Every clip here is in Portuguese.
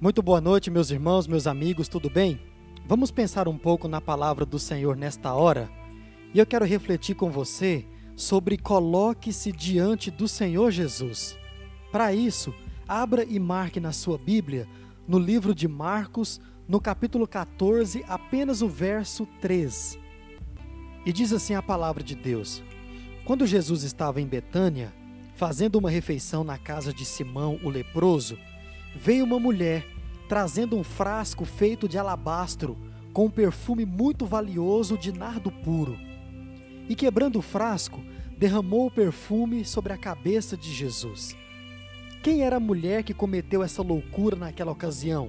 Muito boa noite, meus irmãos, meus amigos, tudo bem? Vamos pensar um pouco na palavra do Senhor nesta hora? E eu quero refletir com você sobre coloque-se diante do Senhor Jesus. Para isso, abra e marque na sua Bíblia, no livro de Marcos, no capítulo 14, apenas o verso 3. E diz assim a palavra de Deus: Quando Jesus estava em Betânia, fazendo uma refeição na casa de Simão o leproso, veio uma mulher trazendo um frasco feito de alabastro com um perfume muito valioso de nardo puro. E quebrando o frasco, derramou o perfume sobre a cabeça de Jesus. Quem era a mulher que cometeu essa loucura naquela ocasião?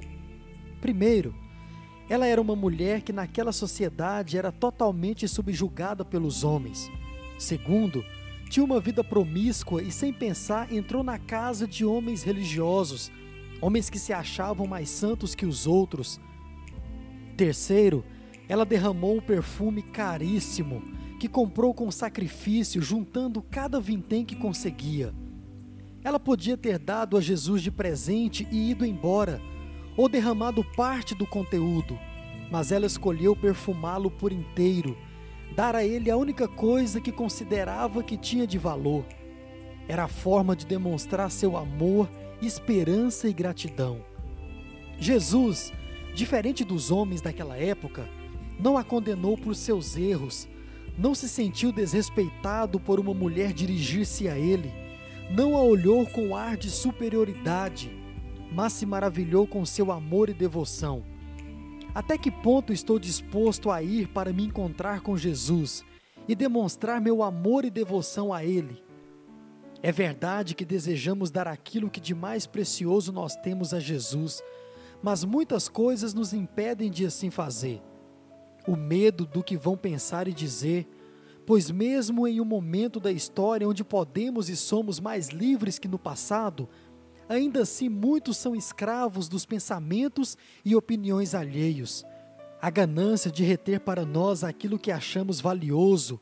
Primeiro, ela era uma mulher que naquela sociedade era totalmente subjugada pelos homens. Segundo, tinha uma vida promíscua e sem pensar entrou na casa de homens religiosos homens que se achavam mais santos que os outros. Terceiro, ela derramou um perfume caríssimo que comprou com sacrifício, juntando cada vintém que conseguia. Ela podia ter dado a Jesus de presente e ido embora, ou derramado parte do conteúdo, mas ela escolheu perfumá-lo por inteiro, dar a ele a única coisa que considerava que tinha de valor. Era a forma de demonstrar seu amor esperança e gratidão. Jesus, diferente dos homens daquela época, não a condenou por seus erros, não se sentiu desrespeitado por uma mulher dirigir-se a ele, não a olhou com ar de superioridade, mas se maravilhou com seu amor e devoção. Até que ponto estou disposto a ir para me encontrar com Jesus e demonstrar meu amor e devoção a Ele? É verdade que desejamos dar aquilo que de mais precioso nós temos a Jesus, mas muitas coisas nos impedem de assim fazer. O medo do que vão pensar e dizer, pois, mesmo em um momento da história onde podemos e somos mais livres que no passado, ainda assim muitos são escravos dos pensamentos e opiniões alheios. A ganância de reter para nós aquilo que achamos valioso,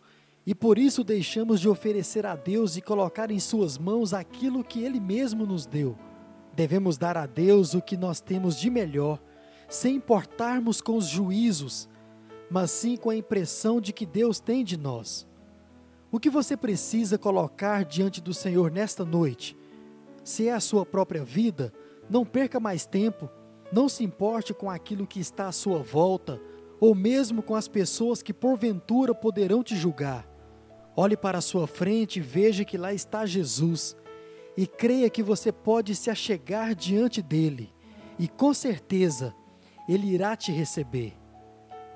e por isso deixamos de oferecer a Deus e colocar em Suas mãos aquilo que Ele mesmo nos deu. Devemos dar a Deus o que nós temos de melhor, sem importarmos com os juízos, mas sim com a impressão de que Deus tem de nós. O que você precisa colocar diante do Senhor nesta noite? Se é a sua própria vida, não perca mais tempo, não se importe com aquilo que está à sua volta, ou mesmo com as pessoas que porventura poderão te julgar. Olhe para a sua frente e veja que lá está Jesus. E creia que você pode se achegar diante dele. E com certeza, ele irá te receber.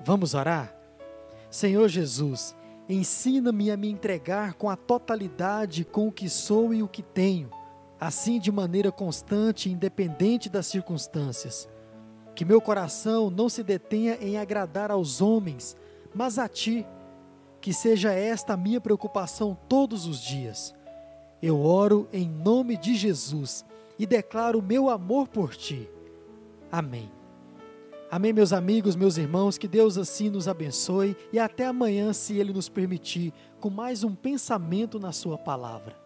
Vamos orar? Senhor Jesus, ensina-me a me entregar com a totalidade com o que sou e o que tenho, assim de maneira constante e independente das circunstâncias. Que meu coração não se detenha em agradar aos homens, mas a Ti que seja esta a minha preocupação todos os dias. Eu oro em nome de Jesus e declaro meu amor por ti. Amém. Amém, meus amigos, meus irmãos, que Deus assim nos abençoe e até amanhã, se Ele nos permitir, com mais um pensamento na Sua palavra.